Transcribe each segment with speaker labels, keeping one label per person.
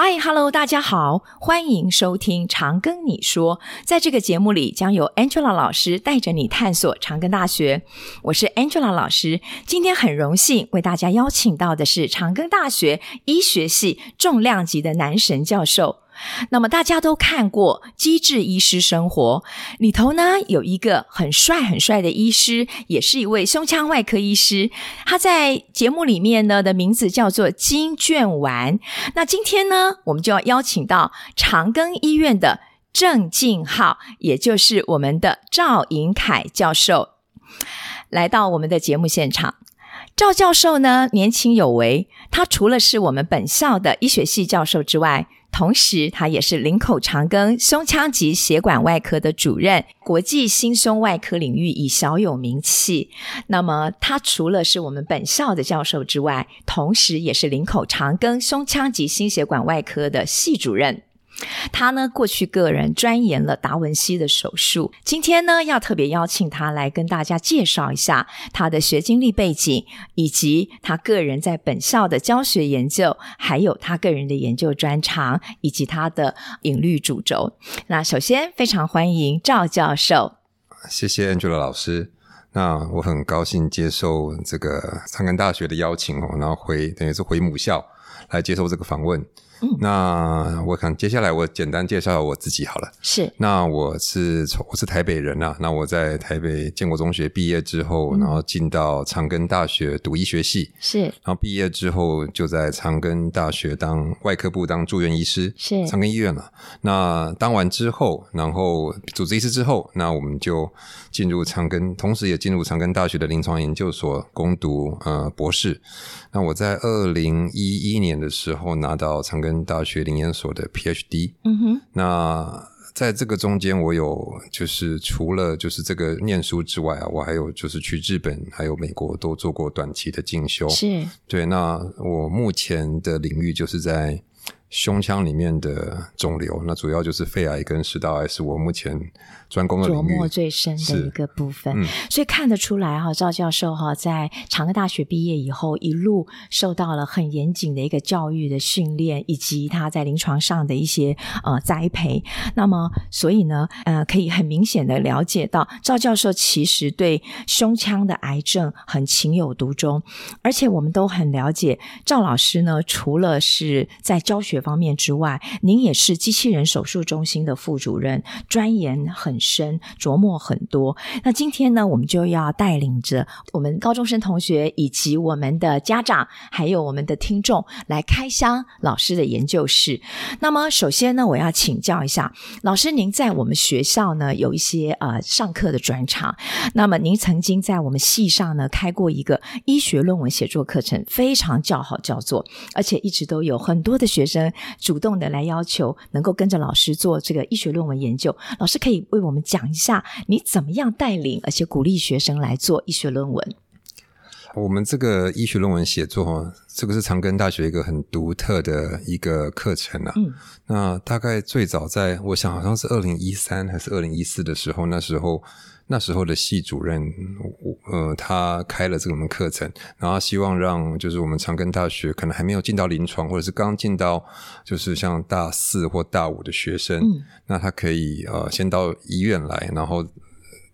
Speaker 1: Hi，Hello，大家好，欢迎收听长庚你说。在这个节目里，将由 Angela 老师带着你探索长庚大学。我是 Angela 老师，今天很荣幸为大家邀请到的是长庚大学医学系重量级的男神教授。那么大家都看过《机智医师生活》里头呢，有一个很帅很帅的医师，也是一位胸腔外科医师。他在节目里面呢的名字叫做金卷丸。那今天呢，我们就要邀请到长庚医院的郑敬浩，也就是我们的赵银凯教授，来到我们的节目现场。赵教授呢，年轻有为，他除了是我们本校的医学系教授之外，同时，他也是林口长庚胸腔及血管外科的主任，国际心胸外科领域已小有名气。那么，他除了是我们本校的教授之外，同时也是林口长庚胸腔及心血管外科的系主任。他呢，过去个人钻研了达文西的手术。今天呢，要特别邀请他来跟大家介绍一下他的学经历背景，以及他个人在本校的教学研究，还有他个人的研究专长，以及他的领域主轴。那首先，非常欢迎赵教授。
Speaker 2: 谢谢 Angela 老师。那我很高兴接受这个长庚大学的邀请哦，然后回等于是回母校来接受这个访问。嗯，那我看接下来我简单介绍我自己好了。
Speaker 1: 是，
Speaker 2: 那我是从我是台北人啊，那我在台北建国中学毕业之后，嗯、然后进到长庚大学读医学系。
Speaker 1: 是，
Speaker 2: 然后毕业之后就在长庚大学当外科部当住院医师。
Speaker 1: 是，
Speaker 2: 长庚医院了。那当完之后，然后主治医师之后，那我们就进入长庚，同时也进入长庚大学的临床研究所攻读呃博士。那我在二零一一年的时候拿到长庚大学林研所的 PhD。嗯哼。那在这个中间，我有就是除了就是这个念书之外啊，我还有就是去日本还有美国都做过短期的进修。
Speaker 1: 是。
Speaker 2: 对，那我目前的领域就是在。胸腔里面的肿瘤，那主要就是肺癌跟食道癌，是我目前专攻的
Speaker 1: 最深的一个部分。嗯、所以看得出来哈，赵教授哈，在长庚大学毕业以后，一路受到了很严谨的一个教育的训练，以及他在临床上的一些呃栽培。那么，所以呢，呃，可以很明显的了解到，赵教授其实对胸腔的癌症很情有独钟，而且我们都很了解赵老师呢，除了是在教学方面之外，您也是机器人手术中心的副主任，钻研很深，琢磨很多。那今天呢，我们就要带领着我们高中生同学，以及我们的家长，还有我们的听众，来开箱老师的研究室。那么，首先呢，我要请教一下老师，您在我们学校呢有一些呃上课的专长。那么，您曾经在我们系上呢开过一个医学论文写作课程，非常叫好叫座，而且一直都有很多的学生。主动的来要求能够跟着老师做这个医学论文研究，老师可以为我们讲一下你怎么样带领而且鼓励学生来做医学论文？
Speaker 2: 我们这个医学论文写作，这个是长庚大学一个很独特的一个课程啊。嗯，那大概最早在我想好像是二零一三还是二零一四的时候，那时候。那时候的系主任，呃，他开了这门课程，然后希望让就是我们长庚大学可能还没有进到临床，或者是刚进到就是像大四或大五的学生，嗯、那他可以呃先到医院来，然后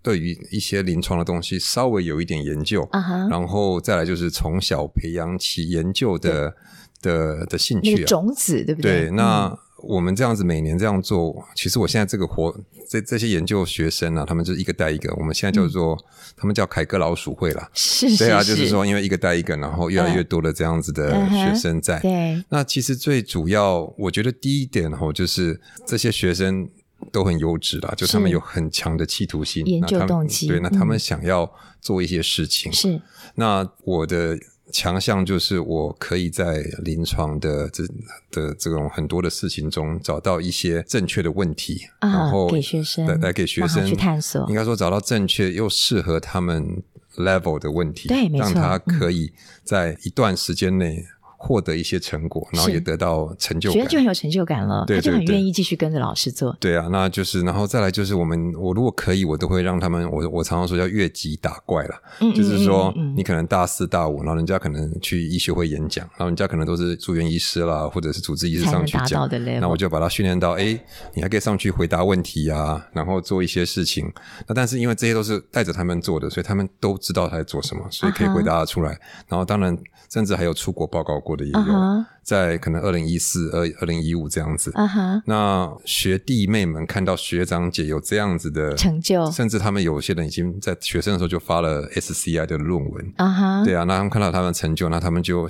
Speaker 2: 对于一些临床的东西稍微有一点研究，然后再来就是从小培养起研究的对的的兴趣、啊，
Speaker 1: 种子对不对？
Speaker 2: 对，那。嗯我们这样子每年这样做，其实我现在这个活，这这些研究学生啊，他们就是一个带一个。我们现在叫做，嗯、他们叫凯歌老鼠会啦。
Speaker 1: 是是是。
Speaker 2: 对啊，就是说，因为一个带一个，然后越来越多的这样子的学生在。嗯、对。那其实最主要，我觉得第一点吼，就是这些学生都很优质啦，就他们有很强的企图心、
Speaker 1: 研究动机。
Speaker 2: 对，那他们想要做一些事情。是、嗯。那我的。强项就是我可以在临床的这的这种很多的事情中找到一些正确的问题，
Speaker 1: 啊、
Speaker 2: 然后
Speaker 1: 给学生
Speaker 2: 来来给学生
Speaker 1: 去探索。
Speaker 2: 应该说找到正确又适合他们 level 的问题，
Speaker 1: 对，没错，
Speaker 2: 让他可以在一段时间内获得一些成果，然后也得到成就感，
Speaker 1: 觉得就很有成就感了，
Speaker 2: 对对对，
Speaker 1: 他就很愿意继续跟着老师做。
Speaker 2: 对啊，那就是，然后再来就是我们，我如果可以，我都会让他们，我我常常说叫越级打怪了，嗯，就是说你可能大四大五，然后人家可能去医学会演讲，然后人家可能都是住院医师啦，或者是主治医师上去讲，那我就把他训练到，哎，你还可以上去回答问题啊，然后做一些事情。那但是因为这些都是带着他们做的，所以他们都知道他在做什么，所以可以回答得出来。Uh huh. 然后当然，甚至还有出国报告过的也有。Uh huh. 在可能二零一四、二二零一五这样子，uh huh. 那学弟妹们看到学长姐有这样子的成就，甚至他们有些人已经在学生的时候就发了 SCI 的论文，uh. 对啊，那他们看到他们的成就，那他们就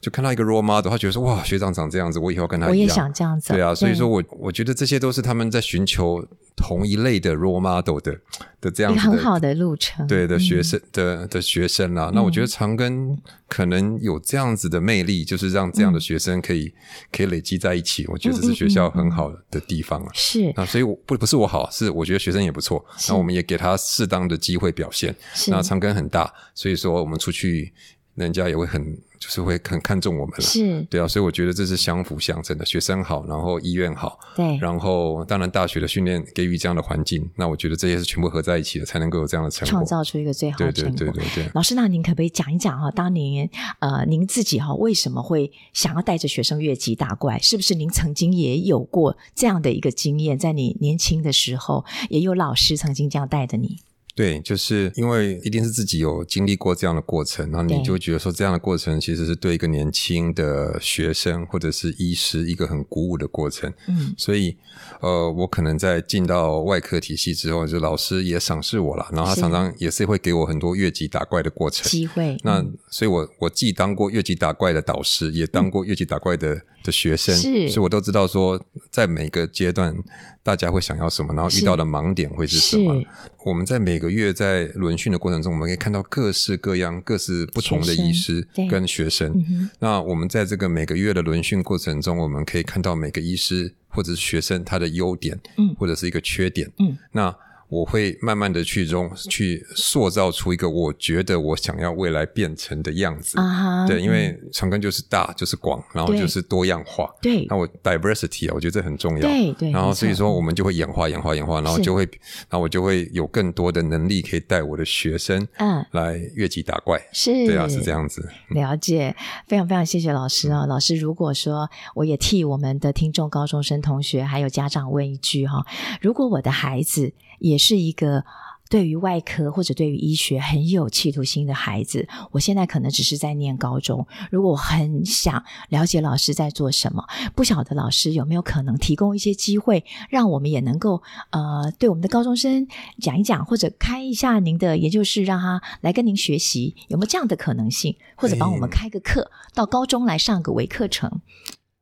Speaker 2: 就看到一个 role model，他觉得说哇，学长长这样子，我以后跟他一样，
Speaker 1: 我也想这样子，
Speaker 2: 对啊，所以说我我觉得这些都是他们在寻求同一类的 role model 的的这样子的
Speaker 1: 很好的路程，
Speaker 2: 对的学生、嗯、的的学生啊，那我觉得长庚可能有这样子的魅力，就是让这样的学生可以、嗯、可以累积在一起。我觉得这是学校很好的地方啊。
Speaker 1: 是
Speaker 2: 啊，所以我不不是我好，是我觉得学生也不错。那我们也给他适当的机会表现。那长庚很大，所以说我们出去，人家也会很。就是会很看重我们了，
Speaker 1: 是
Speaker 2: 对啊，所以我觉得这是相辅相成的，学生好，然后医院好，
Speaker 1: 对，
Speaker 2: 然后当然大学的训练给予这样的环境，那我觉得这些是全部合在一起的，才能够有这样的成果，
Speaker 1: 创造出一个最好的成果。
Speaker 2: 对对对对对。
Speaker 1: 老师，那您可不可以讲一讲哈？当年呃，您自己哈为什么会想要带着学生越级打怪？是不是您曾经也有过这样的一个经验？在你年轻的时候，也有老师曾经这样带着你？
Speaker 2: 对，就是因为一定是自己有经历过这样的过程，然后你就会觉得说，这样的过程其实是对一个年轻的学生或者是医师一个很鼓舞的过程。嗯，所以呃，我可能在进到外科体系之后，就老师也赏识我了，然后他常常也是会给我很多越级打怪的过程
Speaker 1: 机会。
Speaker 2: 那所以我我既当过越级打怪的导师，也当过越级打怪的、嗯、的学生，是。所以我都知道说，在每个阶段大家会想要什么，然后遇到的盲点会是什么。我们在每个月在轮训的过程中，我们可以看到各式各样、各式不同的医师跟学生。学生那我们在这个每个月的轮训过程中，我们可以看到每个医师或者是学生他的优点，嗯，或者是一个缺点，嗯，那。我会慢慢的去中去塑造出一个我觉得我想要未来变成的样子。啊、uh，huh, 对，因为长庚就是大，就是广，然后就是多样化。对，那我 diversity 啊，我觉得这很重要。对对。然后所以说，我们就会演化、演化、演化，然后就会，是然后我就会有更多的能力可以带我的学生，嗯，来越级打怪。是，对啊，是这样子。
Speaker 1: 了解，非常非常谢谢老师啊！嗯、老师，如果说我也替我们的听众高中生同学还有家长问一句哈，如果我的孩子。也是一个对于外科或者对于医学很有企图心的孩子。我现在可能只是在念高中，如果我很想了解老师在做什么，不晓得老师有没有可能提供一些机会，让我们也能够呃对我们的高中生讲一讲，或者开一下您的研究室，让他来跟您学习，有没有这样的可能性？或者帮我们开个课，到高中来上个微课程。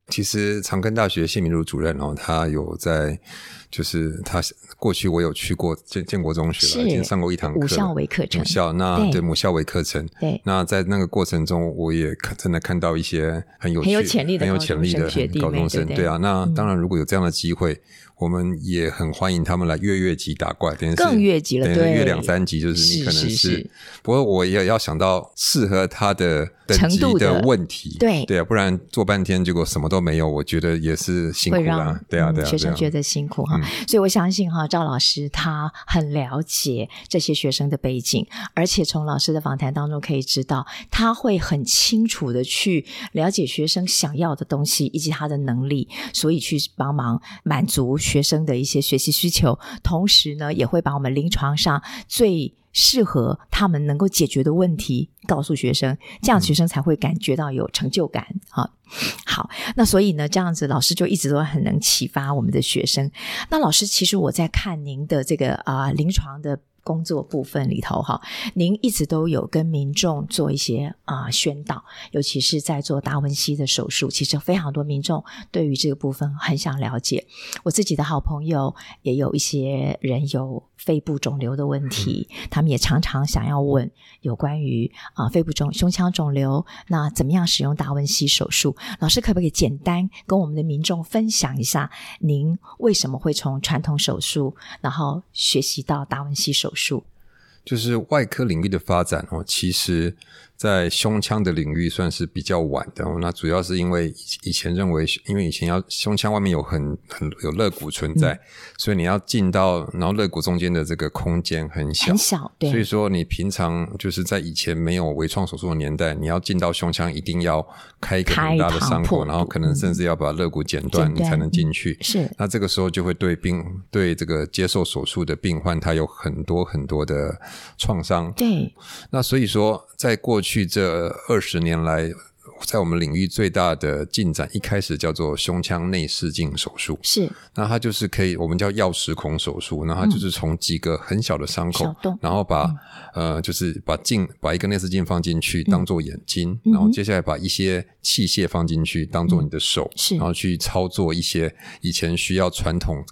Speaker 2: 其实长庚大学谢明儒主任哦，他有在，就是他过去我有去过建建国中学了，是已经上过一堂课，母
Speaker 1: 校微课程，
Speaker 2: 母校那对，对母校为课程，对，那在那个过程中，我也真的看到一些很有趣、很有潜力的、很有潜力的高中生，对啊，那当然如果有这样的机会。嗯我们也很欢迎他们来越越级打怪，等于是
Speaker 1: 更越级了，对，
Speaker 2: 越两三级就是你可能是，不过我也要想到适合他的等级的问题，对对啊，不然做半天结果什么都没有，我觉得也是辛苦啦，对啊对啊，
Speaker 1: 学生觉得辛苦哈，嗯、所以我相信哈，赵老师他很了解这些学生的背景，而且从老师的访谈当中可以知道，他会很清楚的去了解学生想要的东西以及他的能力，所以去帮忙满足。学生的一些学习需求，同时呢，也会把我们临床上最适合他们能够解决的问题告诉学生，这样学生才会感觉到有成就感。啊，好，那所以呢，这样子老师就一直都很能启发我们的学生。那老师，其实我在看您的这个啊、呃、临床的。工作部分里头哈，您一直都有跟民众做一些啊、宣导，尤其是在做达文西的手术，其实非常多民众对于这个部分很想了解。我自己的好朋友也有一些人有肺部肿瘤的问题，他们也常常想要问有关于啊、肺部肿胸腔肿瘤，那怎么样使用达文西手术？老师可不可以简单跟我们的民众分享一下，您为什么会从传统手术然后学习到达文西手术？
Speaker 2: 就是外科领域的发展哦，其实。在胸腔的领域算是比较晚的，那主要是因为以前认为，因为以前要胸腔外面有很很有肋骨存在，嗯、所以你要进到，然后肋骨中间的这个空间很小，
Speaker 1: 很小，对。
Speaker 2: 所以说你平常就是在以前没有微创手术的年代，你要进到胸腔一定要开一个很大的伤口，然后可能甚至要把肋骨剪断，你才能进去。
Speaker 1: 是。
Speaker 2: 那这个时候就会对病对这个接受手术的病患，他有很多很多的创伤。
Speaker 1: 对。
Speaker 2: 那所以说，在过去。去这二十年来，在我们领域最大的进展，一开始叫做胸腔内视镜手术。
Speaker 1: 是，
Speaker 2: 那它就是可以，我们叫药石孔手术。那它就是从几个很小的伤口，
Speaker 1: 嗯、
Speaker 2: 然后把、嗯、呃，就是把镜，把一个内视镜放进去，当做眼睛、嗯，然后接下来把一些器械放进去，当做你的手、
Speaker 1: 嗯，
Speaker 2: 然后去操作一些以前需要传统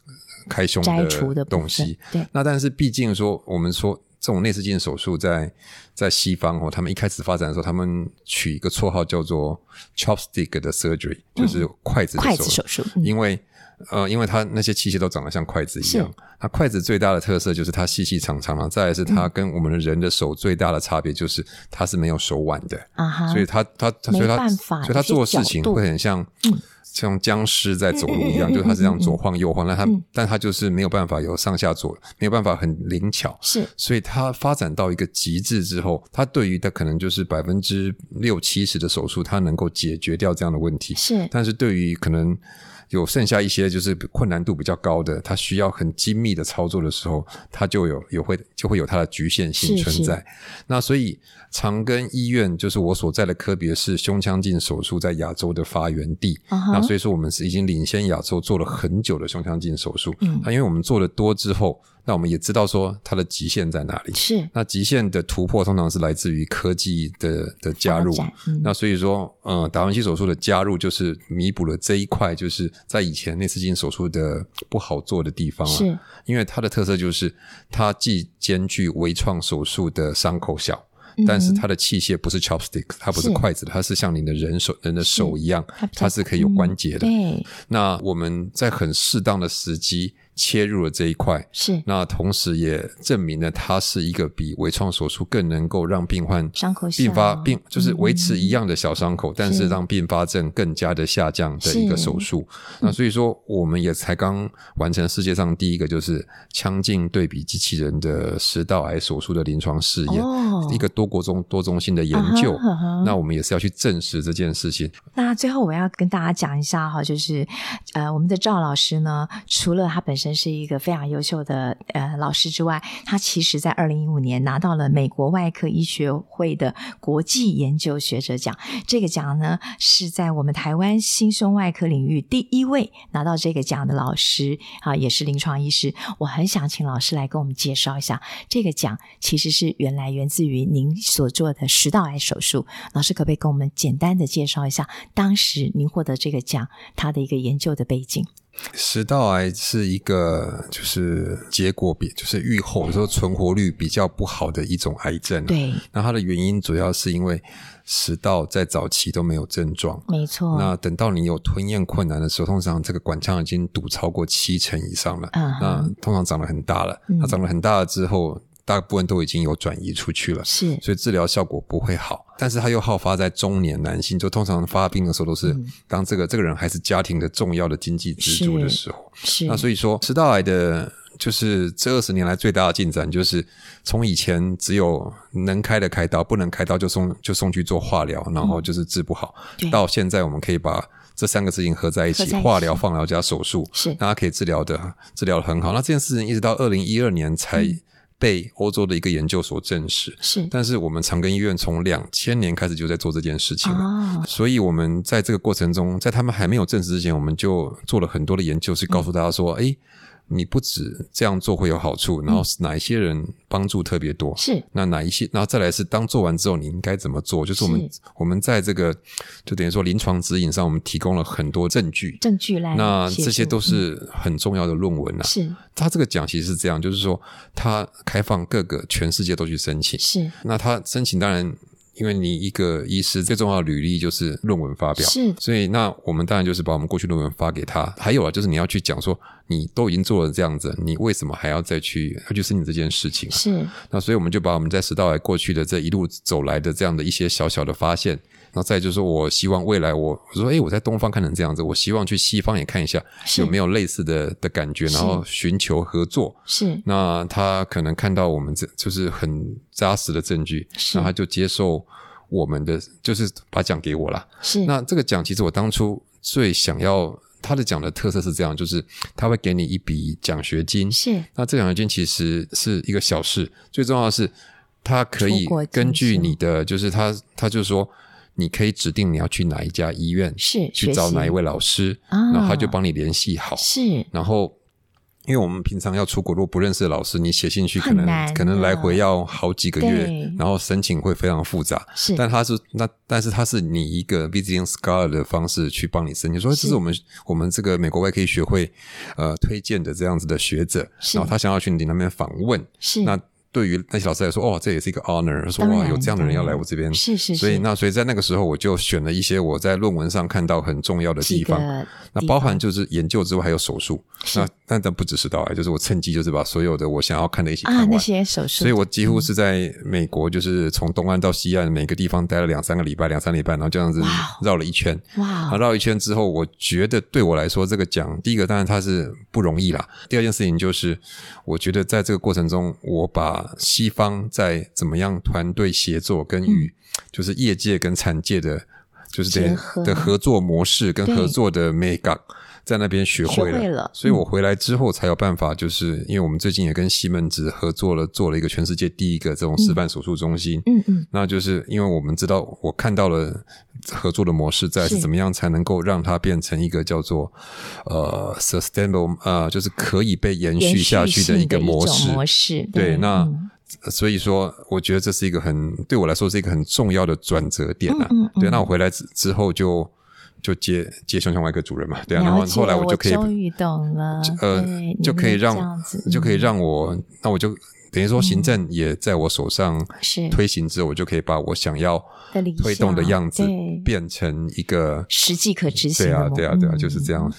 Speaker 2: 开胸的东西。
Speaker 1: 对，
Speaker 2: 那但是毕竟说，我们说。这种内视镜手术在在西方哦，他们一开始发展的时候，他们取一个绰号叫做 chopstick 的 surgery，、嗯、就是筷子的手术。筷子手术，嗯、因为呃，因为它那些器械都长得像筷子一样。它筷子最大的特色就是它细细长长的，再来是它跟我们的人的手最大的差别就是它是没有手腕的啊，所以它它所以它所以它做事情会很像。嗯像僵尸在走路一样，嗯、就是它是这样左晃右晃，那、嗯、它、嗯，但它就是没有办法有上下左，没有办法很灵巧。
Speaker 1: 是，
Speaker 2: 所以它发展到一个极致之后，它对于他可能就是百分之六七十的手术，它能够解决掉这样的问题。
Speaker 1: 是，
Speaker 2: 但是对于可能。有剩下一些就是困难度比较高的，它需要很精密的操作的时候，它就有有会就会有它的局限性存在。那所以长庚医院就是我所在的科别是胸腔镜手术在亚洲的发源地。Uh-huh. 那所以说我们是已经领先亚洲做了很久的胸腔镜手术。嗯，那因为我们做的多之后。那我们也知道说它的极限在哪里。
Speaker 1: 是。
Speaker 2: 那极限的突破通常是来自于科技的的加入。嗯。那所以说，嗯，达文西手术的加入就是弥补了这一块，就是在以前内视镜手术的不好做的地方啊。
Speaker 1: 是。
Speaker 2: 因为它的特色就是它既兼具微创手术的伤口小，嗯，但是它的器械不是 chopstick，它不是筷子，它是像你的人手人的手一样，它是可以有关节的。
Speaker 1: 嗯。对。
Speaker 2: 那我们在很适当的时机。切入了这一块，
Speaker 1: 是。
Speaker 2: 那同时也证明了它是一个比微创手术更能够让病患
Speaker 1: 伤口
Speaker 2: 并发病就是维持一样的小伤口，嗯、但是让并发症更加的下降的一个手术。那所以说，我们也才刚完成世界上第一个就是腔镜对比机器人的食道癌手术的临床试验，哦、一个多国中多中心的研究、啊哈哈。那我们也是要去证实这件事情。
Speaker 1: 那最后我要跟大家讲一下哈，就是呃，我们的赵老师呢，除了他本身是一个非常优秀的呃老师之外，他其实在二零一五年拿到了美国外科医学会的国际研究学者奖。这个奖呢，是在我们台湾心胸外科领域第一位拿到这个奖的老师啊，也是临床医师。我很想请老师来跟我们介绍一下这个奖，其实是原来源自于您所做的食道癌手术。老师可不可以跟我们简单的介绍一下当时您获得这个奖他的一个研究的背景？
Speaker 2: 食道癌是一个，就是结果比就是预后，说存活率比较不好的一种癌症。
Speaker 1: 对，
Speaker 2: 那它的原因主要是因为食道在早期都没有症状，
Speaker 1: 没错。那
Speaker 2: 等到你有吞咽困难的时候，通常这个管腔已经堵超过七成以上了。嗯，那通常长得很大了，它长得很大了之后。大部分都已经有转移出去了，
Speaker 1: 是，
Speaker 2: 所以治疗效果不会好。但是它又好发在中年男性，就通常发病的时候都是当这个、嗯、这个人还是家庭的重要的经济支柱的时候。
Speaker 1: 是，是
Speaker 2: 那所以说，食道癌的，就是这二十年来最大的进展，就是从以前只有能开的开刀，不能开刀就送就送去做化疗，然后就是治不好，嗯、到现在我们可以把这三个事情合在一起，一起化疗、放疗加手术，
Speaker 1: 是，
Speaker 2: 大家可以治疗的治疗的很好。那这件事情一直到二零一二年才。嗯被欧洲的一个研究所证实，
Speaker 1: 是，
Speaker 2: 但是我们长庚医院从两千年开始就在做这件事情了，哦，所以我们在这个过程中，在他们还没有证实之前，我们就做了很多的研究，是告诉大家说，哎，嗯。你不止这样做会有好处，然后哪一些人帮助特别多？
Speaker 1: 是
Speaker 2: 那哪一些？然后再来是当做完之后你应该怎么做？就是我们我们在这个就等于说临床指引上，我们提供了很多证据，
Speaker 1: 证据来
Speaker 2: 那这些都是很重要的论文呐、啊。
Speaker 1: 是
Speaker 2: 他这个奖其实是这样，就是说他开放各个全世界都去申请。
Speaker 1: 是那
Speaker 2: 他申请当然。因为你一个医师最重要的履历就是论文发表，
Speaker 1: 是，
Speaker 2: 所以那我们当然就是把我们过去论文发给他。还有啊，就是你要去讲说，你都已经做了这样子，你为什么还要再去要去申请这件事情啊？
Speaker 1: 是。
Speaker 2: 那所以我们就把我们在食道癌过去的这一路走来的这样的一些小小的发现，然后再就是说我希望未来我我说诶，我在东方看成这样子，我希望去西方也看一下有没有类似的的感觉，然后寻求合作。
Speaker 1: 是。
Speaker 2: 那他可能看到我们这就是很扎实的证据，那他就接受。我们的就是把奖给我了，
Speaker 1: 是。
Speaker 2: 那这个奖其实我当初最想要，他的奖的特色是这样，就是他会给你一笔奖学金，
Speaker 1: 是。
Speaker 2: 那这奖学金其实是一个小事，最重要的是，他可以根据你的，就是他他就说，你可以指定你要去哪一家医院，
Speaker 1: 是
Speaker 2: 去找哪一位老师，然后他就帮你联系好，
Speaker 1: 是。
Speaker 2: 然后。因为我们平常要出国，如果不认识的老师，你写信去可能可能来回要好几个月，然后申请会非常复杂。
Speaker 1: 是，
Speaker 2: 但他是那，但是他是你一个 visiting scholar 的方式去帮你申请，说这是我们我们这个美国外科医学会呃推荐的这样子的学者，然后他想要去你那边访问，
Speaker 1: 是
Speaker 2: 那。对于那些老师来说，哦，这也是一个 honor，说哇，有这样的人要来我这边，
Speaker 1: 是是是。
Speaker 2: 所以那所以在那个时候，我就选了一些我在论文上看到很重要的地方，那包含就是研究之外还有手术。那但但不只是到癌，就是我趁机就是把所有的我想要看的一起看完。
Speaker 1: 啊，那些手术。
Speaker 2: 所以我几乎是在美国，就是从东岸到西岸每个地方待了两三个礼拜，两三礼拜，然后这样子绕了一圈。
Speaker 1: 哇！
Speaker 2: 绕一圈之后，我觉得对我来说，这个奖第一个当然它是不容易啦。第二件事情就是，我觉得在这个过程中，我把西方。在怎么样团队协作跟与就是业界跟产界的，就是这样的合作模式跟合作的美感，在那边学会了，会了，所以我回来之后才有办法，就是因为我们最近也跟西门子合作了，做了一个全世界第一个这种示范手术中心。
Speaker 1: 嗯嗯，
Speaker 2: 那就是因为我们知道，我看到了合作的模式，在是怎么样才能够让它变成一个叫做呃 sustainable 呃，就是可以被延续下去的一个模式。
Speaker 1: 模式
Speaker 2: 对，对那。嗯所以说，我觉得这是一个很对我来说是一个很重要的转折点啊。
Speaker 1: 嗯嗯嗯、
Speaker 2: 对，那我回来之之后就就接接胸腔外科主任嘛。对啊，然后后来我就可以
Speaker 1: 终于懂了。
Speaker 2: 呃，就可以让就可以让我，嗯、那我就等于说行政也在我手上推行之后，我就可以把我想要推动的样子变成一个
Speaker 1: 实际可执行。
Speaker 2: 对啊，对啊，对啊，就是这样。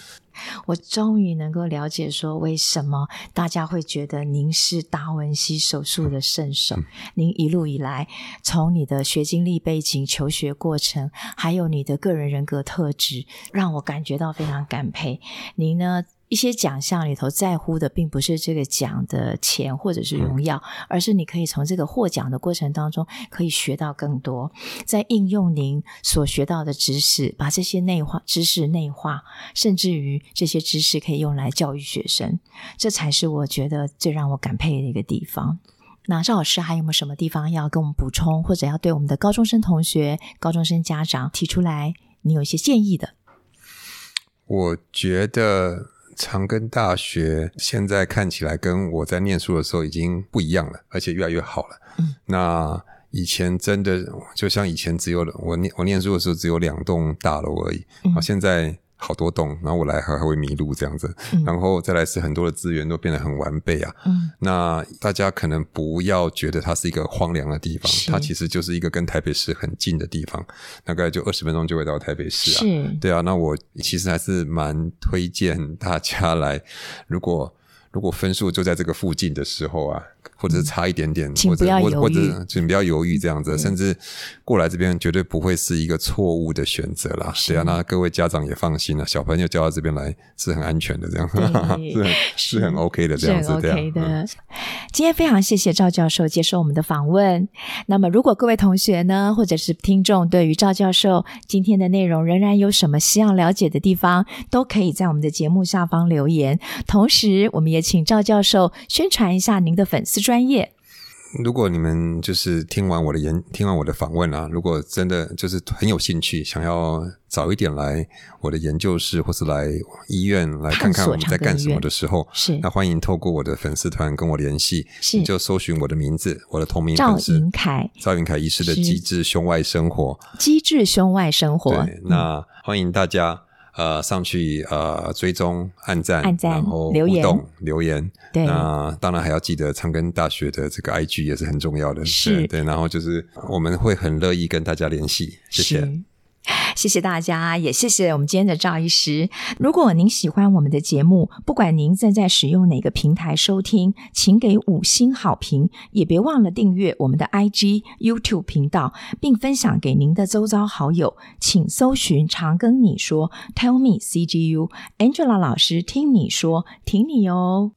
Speaker 1: 我终于能够了解，说为什么大家会觉得您是达文西手术的圣手。嗯、您一路以来，从你的学经历背景、求学过程，还有你的个人人格特质，让我感觉到非常感佩。您呢？一些奖项里头在乎的，并不是这个奖的钱或者是荣耀，而是你可以从这个获奖的过程当中，可以学到更多，在应用您所学到的知识，把这些内化知识内化，甚至于这些知识可以用来教育学生，这才是我觉得最让我感佩的一个地方。那赵老师还有没有什么地方要跟我们补充，或者要对我们的高中生同学、高中生家长提出来，你有一些建议的？
Speaker 2: 我觉得。长庚大学现在看起来跟我在念书的时候已经不一样了，而且越来越好了。
Speaker 1: 嗯，
Speaker 2: 那以前真的就像以前只有我念我念书的时候只有两栋大楼而已，嗯，现在。好多洞，然后我来还还会迷路这样子，嗯、然后再来是很多的资源都变得很完备啊。
Speaker 1: 嗯，
Speaker 2: 那大家可能不要觉得它是一个荒凉的地方，它其实就是一个跟台北市很近的地方，大概就二十分钟就会到台北市啊。
Speaker 1: 是，
Speaker 2: 对啊，那我其实还是蛮推荐大家来，如果如果分数就在这个附近的时候啊。或者是差一点点，
Speaker 1: 请不要犹豫，
Speaker 2: 或者请不要犹豫这样子，甚至过来这边绝对不会是一个错误的选择啦。对啊，那各位家长也放心了，小朋友交到这边来是很安全的，这样 是很是很 OK 的这样子，OK 的。嗯、
Speaker 1: 今天非常谢谢赵教授接受我们的访问。那么，如果各位同学呢，或者是听众，对于赵教授今天的内容仍然有什么希望了解的地方，都可以在我们的节目下方留言。同时，我们也请赵教授宣传一下您的粉丝专业。
Speaker 2: 如果你们就是听完我的研，听完我的访问啊，如果真的就是很有兴趣，想要早一点来我的研究室，或是来医院来看看我们在干什么的时候，
Speaker 1: 是。
Speaker 2: 那欢迎透过我的粉丝团跟我联系，
Speaker 1: 是。
Speaker 2: 你就搜寻我的名字，我的同名粉丝
Speaker 1: 赵云凯，
Speaker 2: 赵云凯医师的机智胸外生活，
Speaker 1: 机智胸外生活，
Speaker 2: 对，那欢迎大家。呃上去呃追踪、按赞、
Speaker 1: 按赞、
Speaker 2: 然后
Speaker 1: 留言、
Speaker 2: 留言。
Speaker 1: 对，
Speaker 2: 那当然还要记得长庚大学的这个 IG 也是很重要的。
Speaker 1: 是
Speaker 2: 对，对，然后就是我们会很乐意跟大家联系。谢谢。
Speaker 1: 谢谢大家，也谢谢我们今天的赵医师。如果您喜欢我们的节目，不管您正在使用哪个平台收听，请给五星好评，也别忘了订阅我们的 IG、YouTube 频道，并分享给您的周遭好友。请搜寻“常跟你说 ”，Tell me CGU，Angela 老师听你说，挺你哦。